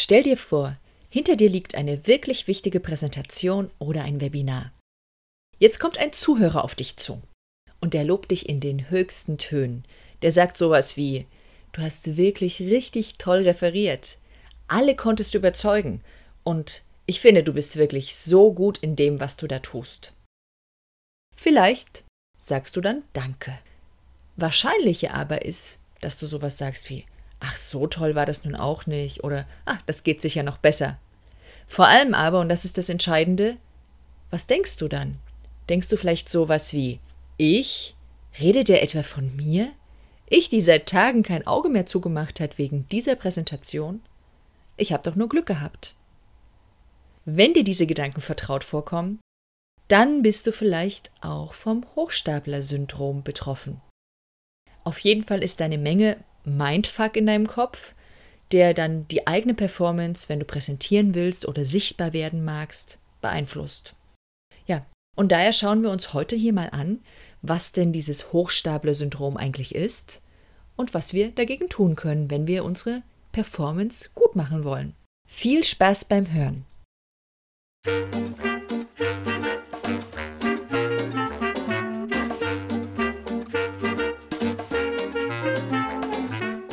Stell dir vor, hinter dir liegt eine wirklich wichtige Präsentation oder ein Webinar. Jetzt kommt ein Zuhörer auf dich zu und der lobt dich in den höchsten Tönen. Der sagt sowas wie: Du hast wirklich richtig toll referiert. Alle konntest du überzeugen und ich finde, du bist wirklich so gut in dem, was du da tust. Vielleicht sagst du dann Danke. Wahrscheinlicher aber ist, dass du sowas sagst wie Ach, so toll war das nun auch nicht oder Ach, das geht sicher noch besser. Vor allem aber, und das ist das Entscheidende, was denkst du dann? Denkst du vielleicht sowas wie Ich? Redet er etwa von mir? Ich, die seit Tagen kein Auge mehr zugemacht hat wegen dieser Präsentation? Ich habe doch nur Glück gehabt. Wenn dir diese Gedanken vertraut vorkommen, dann bist du vielleicht auch vom Hochstapler-Syndrom betroffen. Auf jeden Fall ist eine Menge Mindfuck in deinem Kopf, der dann die eigene Performance, wenn du präsentieren willst oder sichtbar werden magst, beeinflusst. Ja, und daher schauen wir uns heute hier mal an, was denn dieses Hochstapler-Syndrom eigentlich ist und was wir dagegen tun können, wenn wir unsere Performance gut machen wollen. Viel Spaß beim Hören!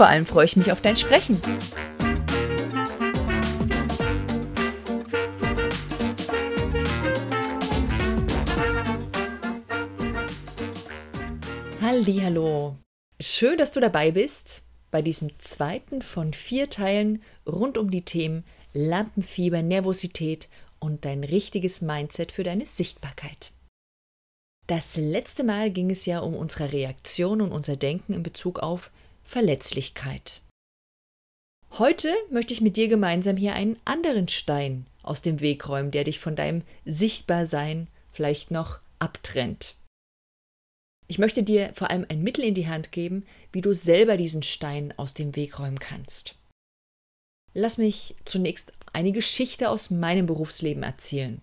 vor allem freue ich mich auf dein Sprechen. Hallo. Schön, dass du dabei bist bei diesem zweiten von vier Teilen rund um die Themen Lampenfieber, Nervosität und dein richtiges Mindset für deine Sichtbarkeit. Das letzte Mal ging es ja um unsere Reaktion und unser Denken in Bezug auf Verletzlichkeit. Heute möchte ich mit dir gemeinsam hier einen anderen Stein aus dem Weg räumen, der dich von deinem Sichtbarsein vielleicht noch abtrennt. Ich möchte dir vor allem ein Mittel in die Hand geben, wie du selber diesen Stein aus dem Weg räumen kannst. Lass mich zunächst eine Geschichte aus meinem Berufsleben erzählen.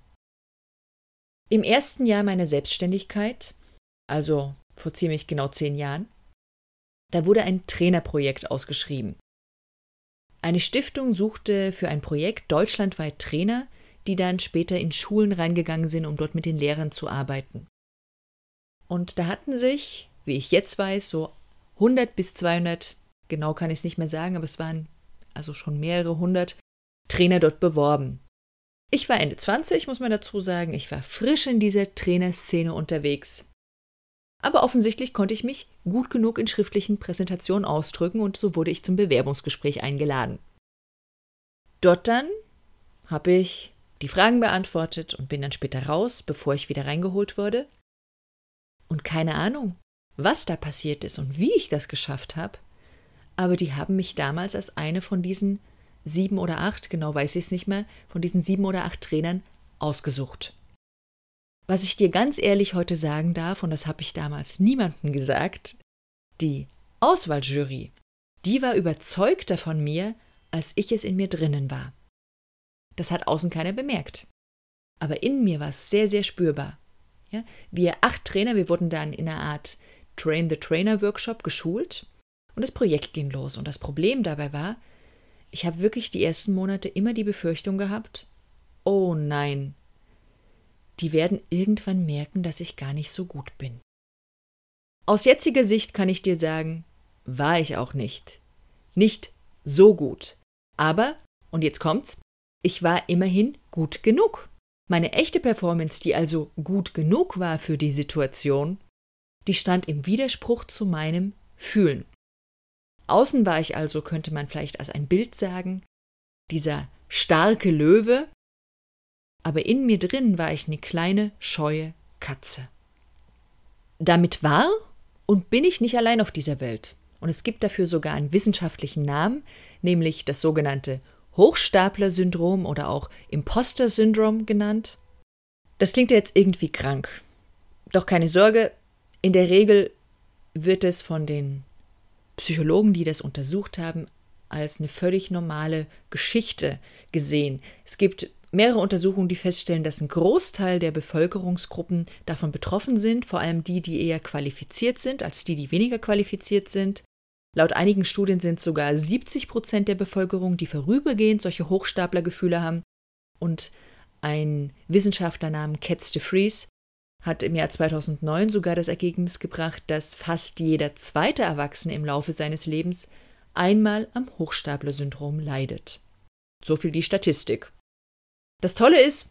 Im ersten Jahr meiner Selbstständigkeit, also vor ziemlich genau zehn Jahren, da wurde ein Trainerprojekt ausgeschrieben. Eine Stiftung suchte für ein Projekt deutschlandweit Trainer, die dann später in Schulen reingegangen sind, um dort mit den Lehrern zu arbeiten. Und da hatten sich, wie ich jetzt weiß, so 100 bis 200, genau kann ich es nicht mehr sagen, aber es waren also schon mehrere hundert Trainer dort beworben. Ich war Ende 20, muss man dazu sagen, ich war frisch in dieser Trainerszene unterwegs. Aber offensichtlich konnte ich mich gut genug in schriftlichen Präsentationen ausdrücken und so wurde ich zum Bewerbungsgespräch eingeladen. Dort dann habe ich die Fragen beantwortet und bin dann später raus, bevor ich wieder reingeholt wurde. Und keine Ahnung, was da passiert ist und wie ich das geschafft habe, aber die haben mich damals als eine von diesen sieben oder acht, genau weiß ich es nicht mehr, von diesen sieben oder acht Trainern ausgesucht. Was ich dir ganz ehrlich heute sagen darf, und das habe ich damals niemandem gesagt, die Auswahljury, die war überzeugter von mir, als ich es in mir drinnen war. Das hat außen keiner bemerkt. Aber in mir war es sehr, sehr spürbar. Ja, wir acht Trainer, wir wurden dann in einer Art Train the Trainer Workshop geschult und das Projekt ging los. Und das Problem dabei war, ich habe wirklich die ersten Monate immer die Befürchtung gehabt, oh nein, die werden irgendwann merken, dass ich gar nicht so gut bin. Aus jetziger Sicht kann ich dir sagen, war ich auch nicht. Nicht so gut. Aber, und jetzt kommt's, ich war immerhin gut genug. Meine echte Performance, die also gut genug war für die Situation, die stand im Widerspruch zu meinem Fühlen. Außen war ich also, könnte man vielleicht als ein Bild sagen, dieser starke Löwe, aber in mir drin war ich eine kleine, scheue Katze. Damit war und bin ich nicht allein auf dieser Welt. Und es gibt dafür sogar einen wissenschaftlichen Namen, nämlich das sogenannte Hochstapler-Syndrom oder auch Imposter-Syndrom genannt. Das klingt ja jetzt irgendwie krank. Doch keine Sorge, in der Regel wird es von den Psychologen, die das untersucht haben, als eine völlig normale Geschichte gesehen. Es gibt mehrere Untersuchungen, die feststellen, dass ein Großteil der Bevölkerungsgruppen davon betroffen sind, vor allem die, die eher qualifiziert sind, als die, die weniger qualifiziert sind. Laut einigen Studien sind sogar 70 Prozent der Bevölkerung, die vorübergehend solche Hochstaplergefühle haben. Und ein Wissenschaftler namens Katz de Vries hat im Jahr 2009 sogar das Ergebnis gebracht, dass fast jeder zweite Erwachsene im Laufe seines Lebens einmal am Hochstapler-Syndrom leidet. So viel die Statistik. Das Tolle ist,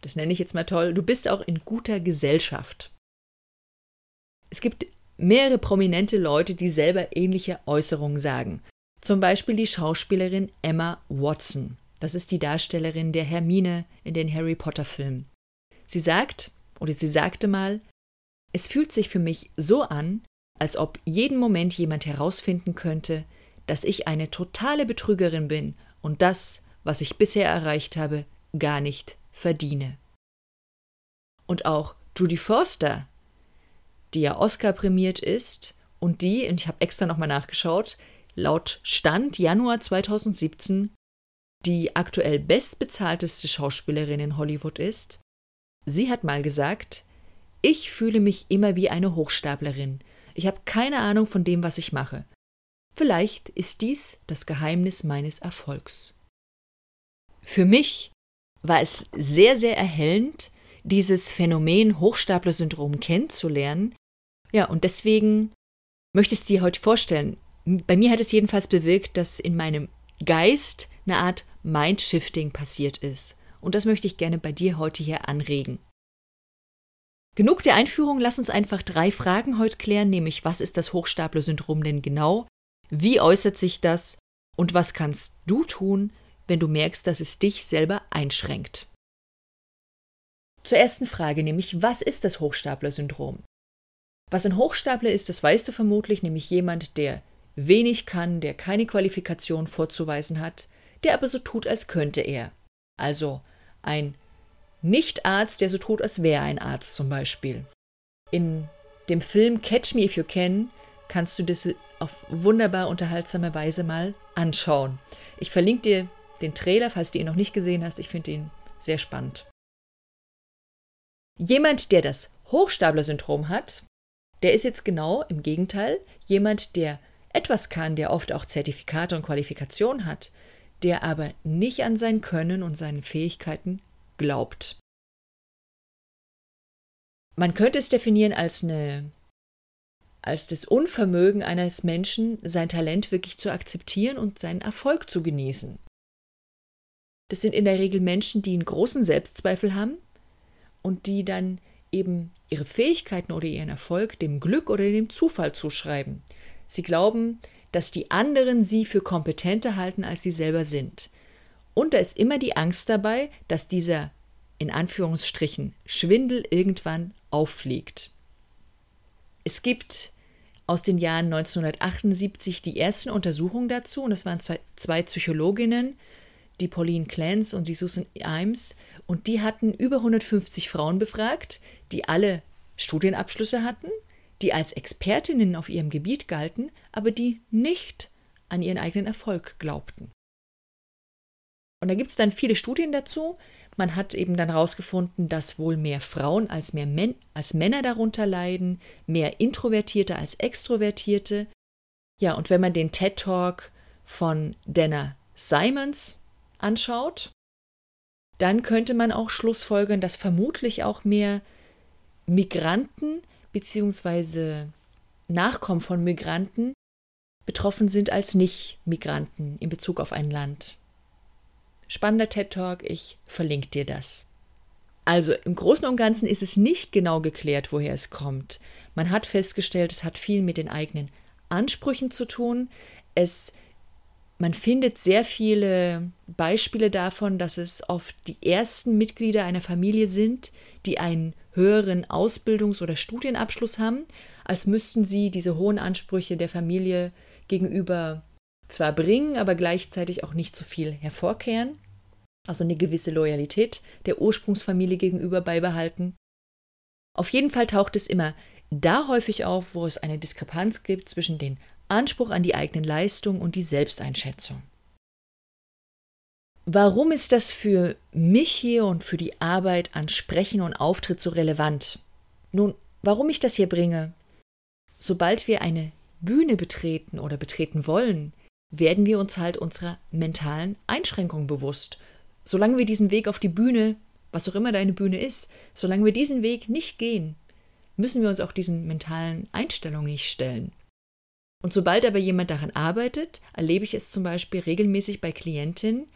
das nenne ich jetzt mal toll, du bist auch in guter Gesellschaft. Es gibt mehrere prominente Leute, die selber ähnliche Äußerungen sagen. Zum Beispiel die Schauspielerin Emma Watson. Das ist die Darstellerin der Hermine in den Harry Potter Filmen. Sie sagt, oder sie sagte mal, es fühlt sich für mich so an, als ob jeden Moment jemand herausfinden könnte, dass ich eine totale Betrügerin bin und das, was ich bisher erreicht habe, gar nicht verdiene. Und auch Judy Forster, die ja Oscar prämiert ist und die, und ich habe extra nochmal nachgeschaut, laut Stand Januar 2017 die aktuell bestbezahlteste Schauspielerin in Hollywood ist, sie hat mal gesagt, ich fühle mich immer wie eine Hochstaplerin. Ich habe keine Ahnung von dem, was ich mache. Vielleicht ist dies das Geheimnis meines Erfolgs. Für mich war es sehr, sehr erhellend, dieses Phänomen Hochstapler-Syndrom kennenzulernen, ja, und deswegen möchte ich es dir heute vorstellen. Bei mir hat es jedenfalls bewirkt, dass in meinem Geist eine Art Mindshifting passiert ist. Und das möchte ich gerne bei dir heute hier anregen. Genug der Einführung, lass uns einfach drei Fragen heute klären, nämlich was ist das Hochstapler-Syndrom denn genau? Wie äußert sich das? Und was kannst du tun, wenn du merkst, dass es dich selber einschränkt? Zur ersten Frage, nämlich was ist das Hochstapler-Syndrom? Was ein Hochstapler ist, das weißt du vermutlich, nämlich jemand, der wenig kann, der keine Qualifikation vorzuweisen hat, der aber so tut, als könnte er. Also ein Nicht-Arzt, der so tut, als wäre ein Arzt zum Beispiel. In dem Film Catch Me If You Can kannst du das auf wunderbar unterhaltsame Weise mal anschauen. Ich verlinke dir den Trailer, falls du ihn noch nicht gesehen hast. Ich finde ihn sehr spannend. Jemand, der das Hochstapler-Syndrom hat, der ist jetzt genau im Gegenteil jemand, der etwas kann, der oft auch Zertifikate und Qualifikationen hat, der aber nicht an sein Können und seine Fähigkeiten glaubt. Man könnte es definieren als eine als das Unvermögen eines Menschen, sein Talent wirklich zu akzeptieren und seinen Erfolg zu genießen. Das sind in der Regel Menschen, die einen großen Selbstzweifel haben und die dann eben ihre Fähigkeiten oder ihren Erfolg dem Glück oder dem Zufall zuschreiben. Sie glauben, dass die anderen sie für kompetenter halten, als sie selber sind. Und da ist immer die Angst dabei, dass dieser in Anführungsstrichen Schwindel irgendwann auffliegt. Es gibt aus den Jahren 1978 die ersten Untersuchungen dazu, und das waren zwei, Psychologinnen, die Pauline Clance und die Susan Imes, und die hatten über 150 Frauen befragt, die alle Studienabschlüsse hatten, die als Expertinnen auf ihrem Gebiet galten, aber die nicht an ihren eigenen Erfolg glaubten. Und da gibt es dann viele Studien dazu. Man hat eben dann herausgefunden, dass wohl mehr Frauen als, mehr Men als Männer darunter leiden, mehr Introvertierte als Extrovertierte. Ja, und wenn man den TED Talk von Dana Simons anschaut, dann könnte man auch schlussfolgern, dass vermutlich auch mehr Migranten bzw. Nachkommen von Migranten betroffen sind als Nicht-Migranten in Bezug auf ein Land. Spannender TED Talk, ich verlinke dir das. Also im Großen und Ganzen ist es nicht genau geklärt, woher es kommt. Man hat festgestellt, es hat viel mit den eigenen Ansprüchen zu tun. Es man findet sehr viele Beispiele davon, dass es oft die ersten Mitglieder einer Familie sind, die einen höheren Ausbildungs- oder Studienabschluss haben, als müssten sie diese hohen Ansprüche der Familie gegenüber zwar bringen, aber gleichzeitig auch nicht so viel hervorkehren. Also eine gewisse Loyalität der Ursprungsfamilie gegenüber beibehalten. Auf jeden Fall taucht es immer da häufig auf, wo es eine Diskrepanz gibt zwischen dem Anspruch an die eigenen Leistung und die Selbsteinschätzung. Warum ist das für mich hier und für die Arbeit an Sprechen und Auftritt so relevant? Nun, warum ich das hier bringe? Sobald wir eine Bühne betreten oder betreten wollen, werden wir uns halt unserer mentalen Einschränkung bewusst. Solange wir diesen Weg auf die Bühne, was auch immer deine Bühne ist, solange wir diesen Weg nicht gehen, müssen wir uns auch diesen mentalen Einstellungen nicht stellen. Und sobald aber jemand daran arbeitet, erlebe ich es zum Beispiel regelmäßig bei Klientinnen,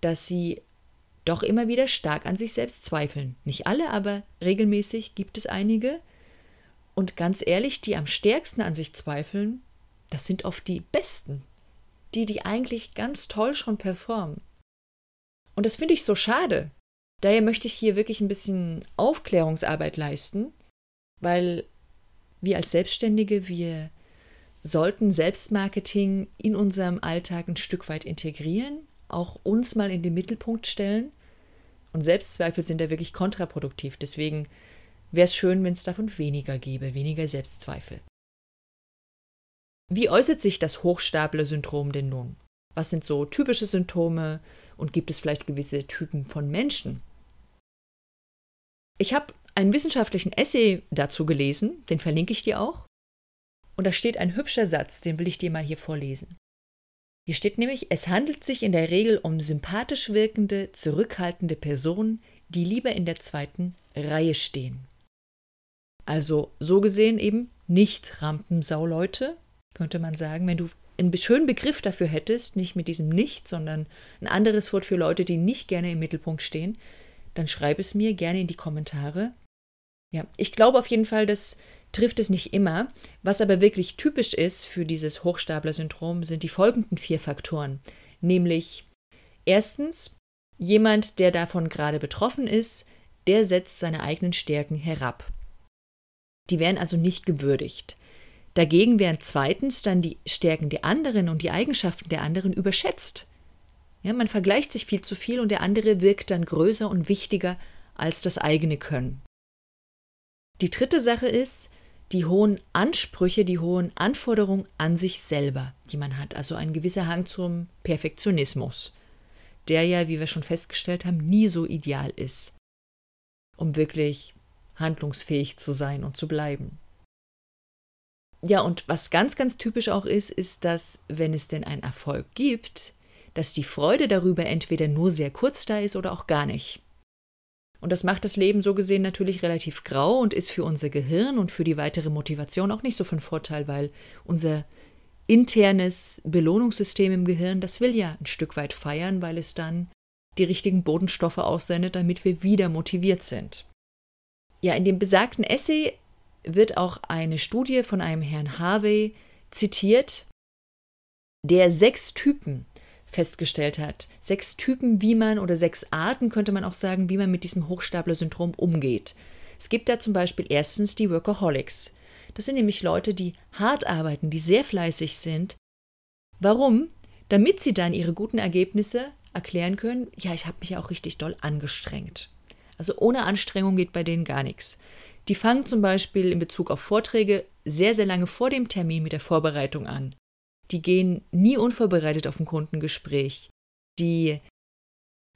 dass sie doch immer wieder stark an sich selbst zweifeln. Nicht alle, aber regelmäßig gibt es einige. Und ganz ehrlich, die am stärksten an sich zweifeln, das sind oft die Besten. Die, die eigentlich ganz toll schon performen. Und das finde ich so schade. Daher möchte ich hier wirklich ein bisschen Aufklärungsarbeit leisten, weil wir als Selbstständige, wir sollten Selbstmarketing in unserem Alltag ein Stück weit integrieren, auch uns mal in den Mittelpunkt stellen. Und Selbstzweifel sind da wirklich kontraproduktiv. Deswegen wäre es schön, wenn es davon weniger gäbe, weniger Selbstzweifel. Wie äußert sich das Hochstapler-Syndrom denn nun? Was sind so typische Symptome und gibt es vielleicht gewisse Typen von Menschen? Ich habe einen wissenschaftlichen Essay dazu gelesen, den verlinke ich dir auch. Und da steht ein hübscher Satz, den will ich dir mal hier vorlesen. Hier steht nämlich, es handelt sich in der Regel um sympathisch wirkende, zurückhaltende Personen, die lieber in der zweiten Reihe stehen. Also so gesehen eben nicht Rampensauleute, könnte man sagen, wenn du einen schönen Begriff dafür hättest, nicht mit diesem Nicht, sondern ein anderes Wort für Leute, die nicht gerne im Mittelpunkt stehen, dann schreib es mir gerne in die Kommentare. Ja, ich glaube auf jeden Fall, dass trifft es nicht immer. Was aber wirklich typisch ist für dieses Hochstapler-Syndrom, sind die folgenden vier Faktoren. Nämlich erstens, jemand, der davon gerade betroffen ist, der setzt seine eigenen Stärken herab. Die werden also nicht gewürdigt. Dagegen werden zweitens dann die Stärken der anderen und die Eigenschaften der anderen überschätzt. Ja, man vergleicht sich viel zu viel und der andere wirkt dann größer und wichtiger als das eigene Können. Die dritte Sache ist, die hohen Ansprüche, die hohen Anforderungen an sich selber, die man hat. Also ein gewisser Hang zum Perfektionismus, der ja, wie wir schon festgestellt haben, nie so ideal ist, um wirklich handlungsfähig zu sein und zu bleiben. Ja, und was ganz, ganz typisch auch ist, ist, dass, wenn es denn einen Erfolg gibt, dass die Freude darüber entweder nur sehr kurz da ist oder auch gar nicht. Und das macht das Leben so gesehen natürlich relativ grau und ist für unser Gehirn und für die weitere Motivation auch nicht so von Vorteil, weil unser internes Belohnungssystem im Gehirn, das will ja ein Stück weit feiern, weil es dann die richtigen Bodenstoffe aussendet, damit wir wieder motiviert sind. Ja, in dem besagten Essay wird auch eine Studie von einem Herrn Harvey zitiert, der sechs Typen festgestellt hat. Sechs Typen, wie man oder sechs Arten könnte man auch sagen, wie man mit diesem Hochstapler-Syndrom umgeht. Es gibt da zum Beispiel erstens die Workaholics. Das sind nämlich Leute, die hart arbeiten, die sehr fleißig sind. Warum? Damit sie dann ihre guten Ergebnisse erklären können, ja, ich habe mich auch richtig doll angestrengt. Also ohne Anstrengung geht bei denen gar nichts. Die fangen zum Beispiel in Bezug auf Vorträge sehr, sehr lange vor dem Termin mit der Vorbereitung an die gehen nie unvorbereitet auf ein Kundengespräch. Die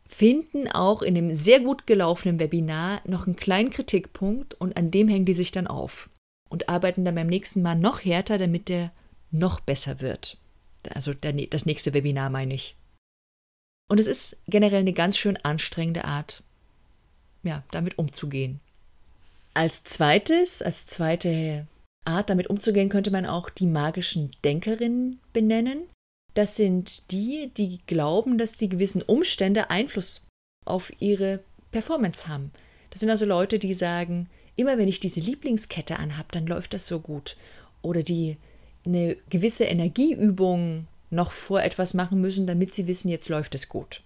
finden auch in einem sehr gut gelaufenen Webinar noch einen kleinen Kritikpunkt und an dem hängen die sich dann auf und arbeiten dann beim nächsten Mal noch härter, damit der noch besser wird. Also das nächste Webinar meine ich. Und es ist generell eine ganz schön anstrengende Art, ja, damit umzugehen. Als zweites, als zweite Art, damit umzugehen, könnte man auch die magischen Denkerinnen benennen. Das sind die, die glauben, dass die gewissen Umstände Einfluss auf ihre Performance haben. Das sind also Leute, die sagen, immer wenn ich diese Lieblingskette anhabe, dann läuft das so gut. Oder die eine gewisse Energieübung noch vor etwas machen müssen, damit sie wissen, jetzt läuft es gut.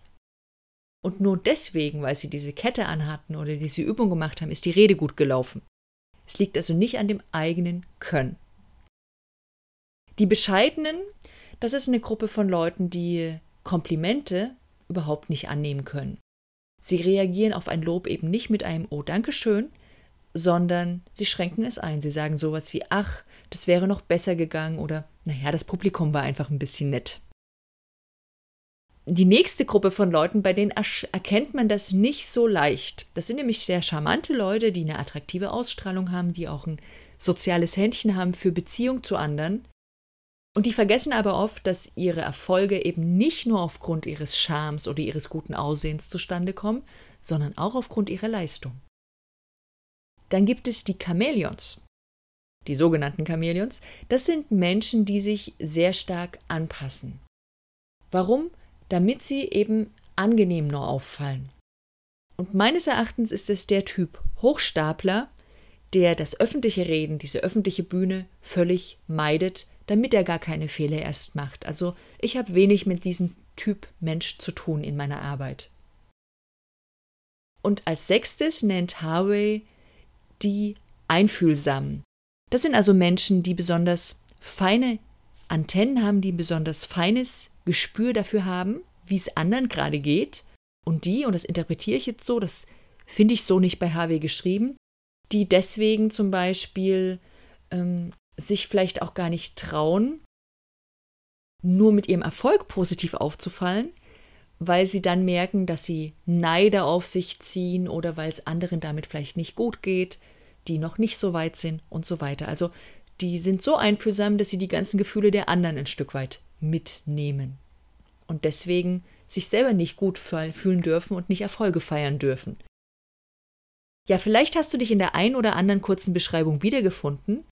Und nur deswegen, weil sie diese Kette anhatten oder diese Übung gemacht haben, ist die Rede gut gelaufen. Es liegt also nicht an dem eigenen Können. Die Bescheidenen, das ist eine Gruppe von Leuten, die Komplimente überhaupt nicht annehmen können. Sie reagieren auf ein Lob eben nicht mit einem Oh, danke schön, sondern sie schränken es ein. Sie sagen sowas wie Ach, das wäre noch besser gegangen oder naja, das Publikum war einfach ein bisschen nett. Die nächste Gruppe von Leuten, bei denen erkennt man das nicht so leicht. Das sind nämlich sehr charmante Leute, die eine attraktive Ausstrahlung haben, die auch ein soziales Händchen haben für Beziehung zu anderen. Und die vergessen aber oft, dass ihre Erfolge eben nicht nur aufgrund ihres Charmes oder ihres guten Aussehens zustande kommen, sondern auch aufgrund ihrer Leistung. Dann gibt es die Chamäleons. Die sogenannten Chamäleons, das sind Menschen, die sich sehr stark anpassen. Warum? Damit sie eben angenehm nur auffallen. Und meines Erachtens ist es der Typ Hochstapler, der das öffentliche Reden, diese öffentliche Bühne völlig meidet, damit er gar keine Fehler erst macht. Also ich habe wenig mit diesem Typ Mensch zu tun in meiner Arbeit. Und als sechstes nennt Harvey die Einfühlsamen. Das sind also Menschen, die besonders feine Antennen haben, die ein besonders feines Gespür dafür haben, wie es anderen gerade geht. Und die, und das interpretiere ich jetzt so, das finde ich so nicht bei HW geschrieben, die deswegen zum Beispiel ähm, sich vielleicht auch gar nicht trauen, nur mit ihrem Erfolg positiv aufzufallen, weil sie dann merken, dass sie Neider auf sich ziehen oder weil es anderen damit vielleicht nicht gut geht, die noch nicht so weit sind und so weiter. Also die sind so einfühlsam, dass sie die ganzen Gefühle der anderen ein Stück weit mitnehmen und deswegen sich selber nicht gut fühlen dürfen und nicht Erfolge feiern dürfen. Ja, vielleicht hast du dich in der ein oder anderen kurzen Beschreibung wiedergefunden.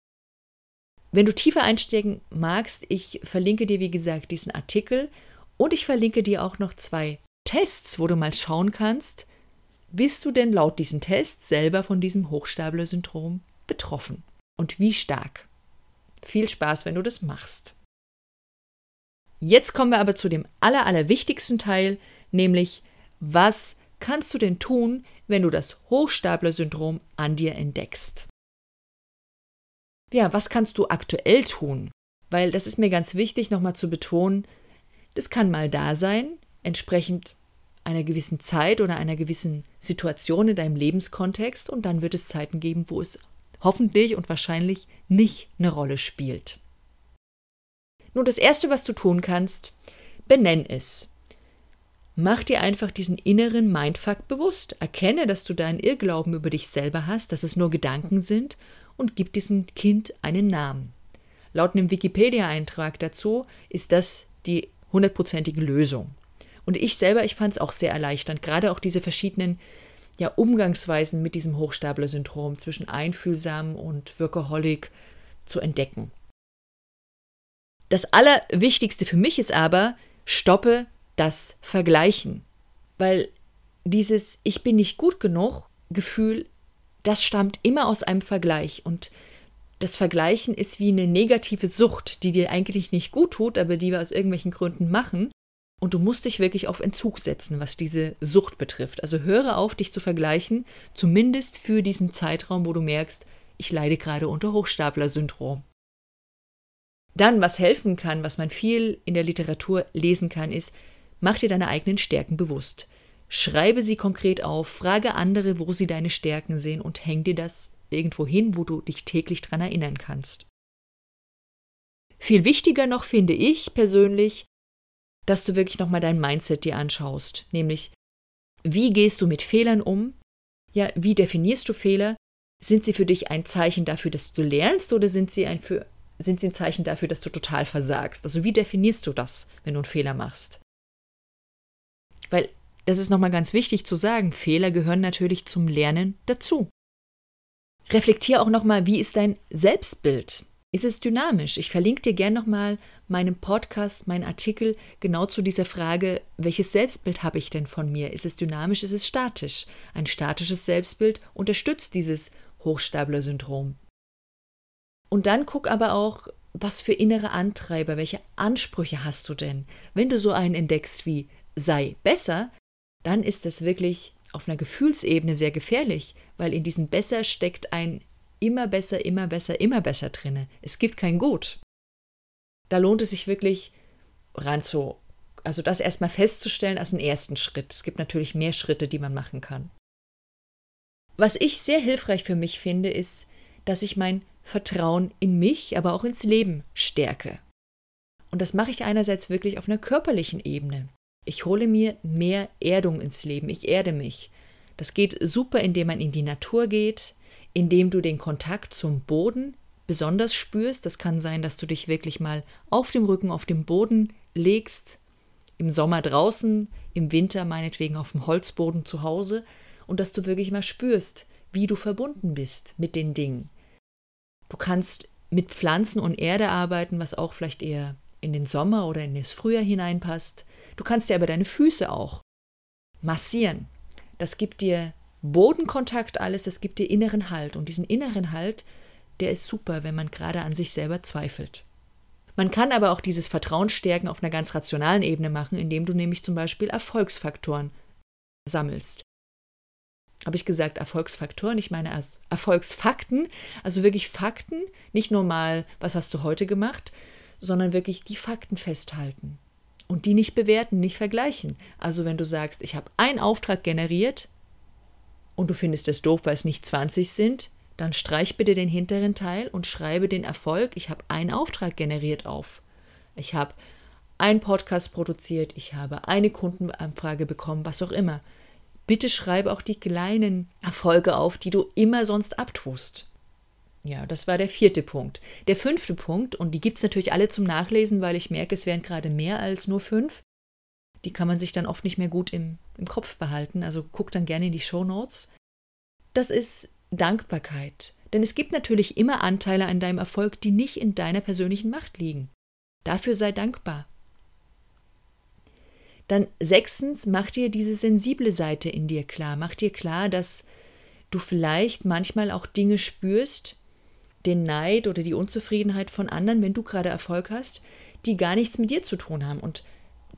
Wenn du tiefer einsteigen magst, ich verlinke dir, wie gesagt, diesen Artikel und ich verlinke dir auch noch zwei Tests, wo du mal schauen kannst, bist du denn laut diesen Tests selber von diesem Hochstapler-Syndrom betroffen? Und wie stark? Viel Spaß, wenn du das machst. Jetzt kommen wir aber zu dem aller, allerwichtigsten Teil, nämlich was kannst du denn tun, wenn du das Hochstapler-Syndrom an dir entdeckst? Ja, was kannst du aktuell tun? Weil das ist mir ganz wichtig, nochmal zu betonen, das kann mal da sein, entsprechend einer gewissen Zeit oder einer gewissen Situation in deinem Lebenskontext und dann wird es Zeiten geben, wo es hoffentlich und wahrscheinlich nicht eine Rolle spielt. Nun, das Erste, was du tun kannst, benenn es. Mach dir einfach diesen inneren Mindfuck bewusst. Erkenne, dass du deinen Irrglauben über dich selber hast, dass es nur Gedanken sind und gib diesem Kind einen Namen. Laut einem Wikipedia-Eintrag dazu ist das die hundertprozentige Lösung. Und ich selber, ich fand es auch sehr erleichternd, gerade auch diese verschiedenen ja, Umgangsweisen mit diesem Hochstapler-Syndrom zwischen einfühlsam und Workaholic zu entdecken. Das Allerwichtigste für mich ist aber, stoppe das Vergleichen. Weil dieses Ich bin nicht gut genug Gefühl, das stammt immer aus einem Vergleich. Und das Vergleichen ist wie eine negative Sucht, die dir eigentlich nicht gut tut, aber die wir aus irgendwelchen Gründen machen. Und du musst dich wirklich auf Entzug setzen, was diese Sucht betrifft. Also höre auf, dich zu vergleichen, zumindest für diesen Zeitraum, wo du merkst, ich leide gerade unter Hochstapler-Syndrom. Dann, was helfen kann, was man viel in der Literatur lesen kann, ist, mach dir deine eigenen Stärken bewusst. Schreibe sie konkret auf, frage andere, wo sie deine Stärken sehen und häng dir das irgendwo hin, wo du dich täglich dran erinnern kannst. Viel wichtiger noch finde ich persönlich, dass du wirklich nochmal dein Mindset dir anschaust, nämlich wie gehst du mit Fehlern um? Ja, wie definierst du Fehler? Sind sie für dich ein Zeichen dafür, dass du lernst oder sind sie ein, für, sind sie ein Zeichen dafür, dass du total versagst? Also wie definierst du das, wenn du einen Fehler machst? Weil das ist nochmal ganz wichtig zu sagen, Fehler gehören natürlich zum Lernen dazu. Reflektier auch nochmal, wie ist dein Selbstbild? Ist es dynamisch? Ich verlinke dir gerne nochmal meinen Podcast, meinen Artikel genau zu dieser Frage, welches Selbstbild habe ich denn von mir? Ist es dynamisch, ist es statisch? Ein statisches Selbstbild unterstützt dieses Hochstapler-Syndrom. Und dann guck aber auch, was für innere Antreiber, welche Ansprüche hast du denn? Wenn du so einen entdeckst wie sei besser, dann ist das wirklich auf einer Gefühlsebene sehr gefährlich, weil in diesem besser steckt ein immer besser, immer besser, immer besser drinne. Es gibt kein Gut. Da lohnt es sich wirklich ran zu, also das erstmal festzustellen als einen ersten Schritt. Es gibt natürlich mehr Schritte, die man machen kann. Was ich sehr hilfreich für mich finde, ist, dass ich mein Vertrauen in mich, aber auch ins Leben stärke. Und das mache ich einerseits wirklich auf einer körperlichen Ebene. Ich hole mir mehr Erdung ins Leben, ich erde mich. Das geht super, indem man in die Natur geht, indem du den Kontakt zum Boden besonders spürst. Das kann sein, dass du dich wirklich mal auf dem Rücken auf dem Boden legst, im Sommer draußen, im Winter meinetwegen auf dem Holzboden zu Hause und dass du wirklich mal spürst, wie du verbunden bist mit den Dingen. Du kannst mit Pflanzen und Erde arbeiten, was auch vielleicht eher in den Sommer oder in das Frühjahr hineinpasst. Du kannst dir aber deine Füße auch massieren. Das gibt dir Bodenkontakt alles, das gibt dir inneren Halt. Und diesen inneren Halt, der ist super, wenn man gerade an sich selber zweifelt. Man kann aber auch dieses Vertrauen stärken auf einer ganz rationalen Ebene machen, indem du nämlich zum Beispiel Erfolgsfaktoren sammelst. Habe ich gesagt Erfolgsfaktoren? Ich meine Erfolgsfakten, also wirklich Fakten, nicht nur mal, was hast du heute gemacht, sondern wirklich die Fakten festhalten und die nicht bewerten, nicht vergleichen. Also wenn du sagst, ich habe einen Auftrag generiert und du findest es doof, weil es nicht 20 sind, dann streich bitte den hinteren Teil und schreibe den Erfolg, ich habe einen Auftrag generiert auf. Ich habe einen Podcast produziert, ich habe eine Kundenanfrage bekommen, was auch immer. Bitte schreibe auch die kleinen Erfolge auf, die du immer sonst abtust. Ja, das war der vierte Punkt. Der fünfte Punkt, und die gibt es natürlich alle zum Nachlesen, weil ich merke, es wären gerade mehr als nur fünf. Die kann man sich dann oft nicht mehr gut im, im Kopf behalten, also guck dann gerne in die Show Notes. Das ist Dankbarkeit. Denn es gibt natürlich immer Anteile an deinem Erfolg, die nicht in deiner persönlichen Macht liegen. Dafür sei dankbar. Dann sechstens, mach dir diese sensible Seite in dir klar. Mach dir klar, dass du vielleicht manchmal auch Dinge spürst, den Neid oder die Unzufriedenheit von anderen, wenn du gerade Erfolg hast, die gar nichts mit dir zu tun haben. Und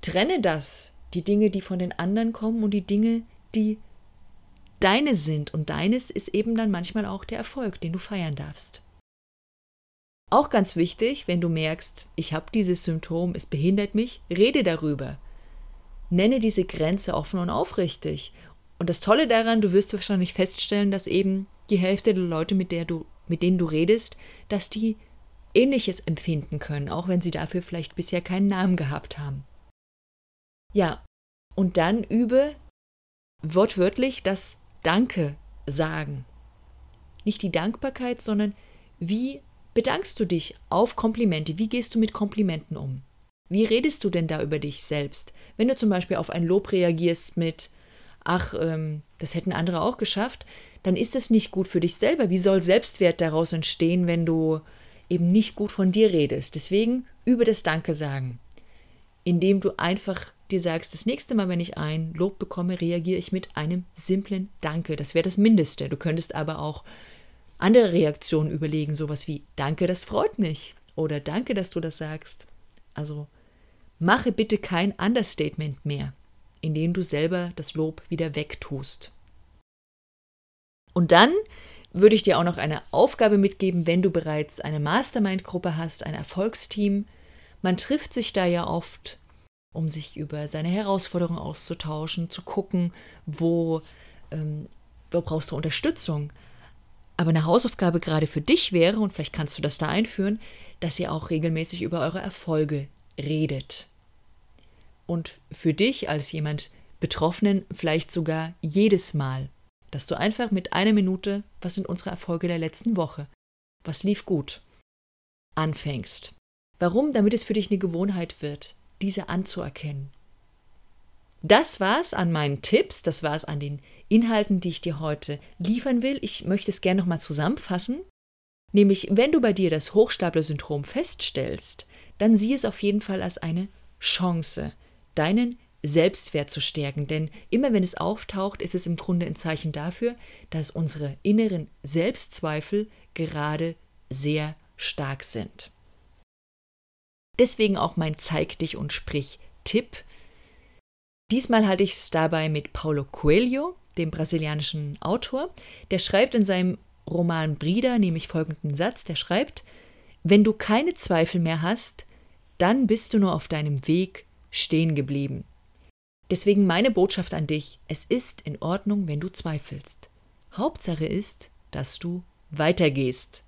trenne das, die Dinge, die von den anderen kommen und die Dinge, die deine sind. Und deines ist eben dann manchmal auch der Erfolg, den du feiern darfst. Auch ganz wichtig, wenn du merkst, ich habe dieses Symptom, es behindert mich, rede darüber. Nenne diese Grenze offen und aufrichtig. Und das Tolle daran, du wirst wahrscheinlich feststellen, dass eben die Hälfte der Leute, mit, der du, mit denen du redest, dass die Ähnliches empfinden können, auch wenn sie dafür vielleicht bisher keinen Namen gehabt haben. Ja, und dann übe wortwörtlich das Danke sagen. Nicht die Dankbarkeit, sondern wie bedankst du dich auf Komplimente? Wie gehst du mit Komplimenten um? Wie redest du denn da über dich selbst? Wenn du zum Beispiel auf ein Lob reagierst mit, ach, ähm, das hätten andere auch geschafft, dann ist das nicht gut für dich selber. Wie soll Selbstwert daraus entstehen, wenn du eben nicht gut von dir redest? Deswegen über das Danke sagen, indem du einfach dir sagst, das nächste Mal, wenn ich ein Lob bekomme, reagiere ich mit einem simplen Danke. Das wäre das Mindeste. Du könntest aber auch andere Reaktionen überlegen, sowas wie Danke, das freut mich oder Danke, dass du das sagst. Also mache bitte kein Understatement mehr, indem du selber das Lob wieder wegtust. Und dann würde ich dir auch noch eine Aufgabe mitgeben, wenn du bereits eine Mastermind-Gruppe hast, ein Erfolgsteam. Man trifft sich da ja oft um sich über seine Herausforderungen auszutauschen, zu gucken, wo, ähm, wo brauchst du Unterstützung. Aber eine Hausaufgabe gerade für dich wäre, und vielleicht kannst du das da einführen, dass ihr auch regelmäßig über eure Erfolge redet. Und für dich als jemand Betroffenen vielleicht sogar jedes Mal, dass du einfach mit einer Minute, was sind unsere Erfolge der letzten Woche, was lief gut, anfängst. Warum? Damit es für dich eine Gewohnheit wird, diese anzuerkennen. Das war's an meinen Tipps, das war's an den Inhalten, die ich dir heute liefern will. Ich möchte es gerne nochmal zusammenfassen. Nämlich, wenn du bei dir das Hochstapler-Syndrom feststellst, dann sieh es auf jeden Fall als eine Chance, deinen Selbstwert zu stärken. Denn immer wenn es auftaucht, ist es im Grunde ein Zeichen dafür, dass unsere inneren Selbstzweifel gerade sehr stark sind. Deswegen auch mein Zeig dich und sprich Tipp. Diesmal halte ich es dabei mit Paulo Coelho, dem brasilianischen Autor. Der schreibt in seinem Roman Brida nämlich folgenden Satz: Der schreibt, wenn du keine Zweifel mehr hast, dann bist du nur auf deinem Weg stehen geblieben. Deswegen meine Botschaft an dich, es ist in Ordnung, wenn du zweifelst. Hauptsache ist, dass du weitergehst.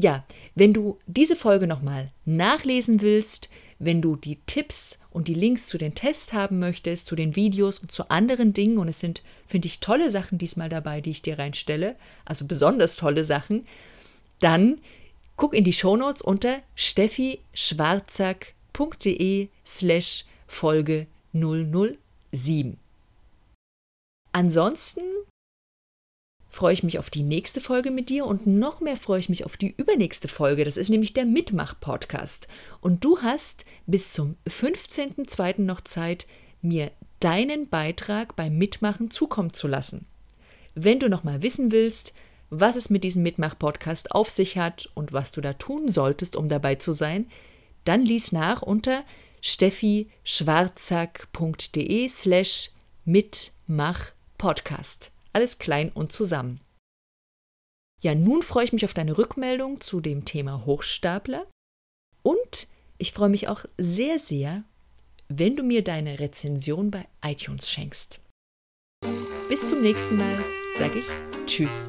Ja, wenn du diese Folge nochmal nachlesen willst, wenn du die Tipps und die Links zu den Tests haben möchtest, zu den Videos und zu anderen Dingen, und es sind, finde ich, tolle Sachen diesmal dabei, die ich dir reinstelle, also besonders tolle Sachen, dann guck in die Shownotes unter steffischwarzack.de slash Folge 007. Ansonsten freue ich mich auf die nächste Folge mit dir und noch mehr freue ich mich auf die übernächste Folge. Das ist nämlich der Mitmach-Podcast. Und du hast bis zum 15.02. noch Zeit, mir deinen Beitrag beim Mitmachen zukommen zu lassen. Wenn du noch mal wissen willst, was es mit diesem Mitmach-Podcast auf sich hat und was du da tun solltest, um dabei zu sein, dann lies nach unter steffischwarzack.de slash mitmach-podcast. Alles klein und zusammen. Ja, nun freue ich mich auf deine Rückmeldung zu dem Thema Hochstapler und ich freue mich auch sehr, sehr, wenn du mir deine Rezension bei iTunes schenkst. Bis zum nächsten Mal, sage ich Tschüss.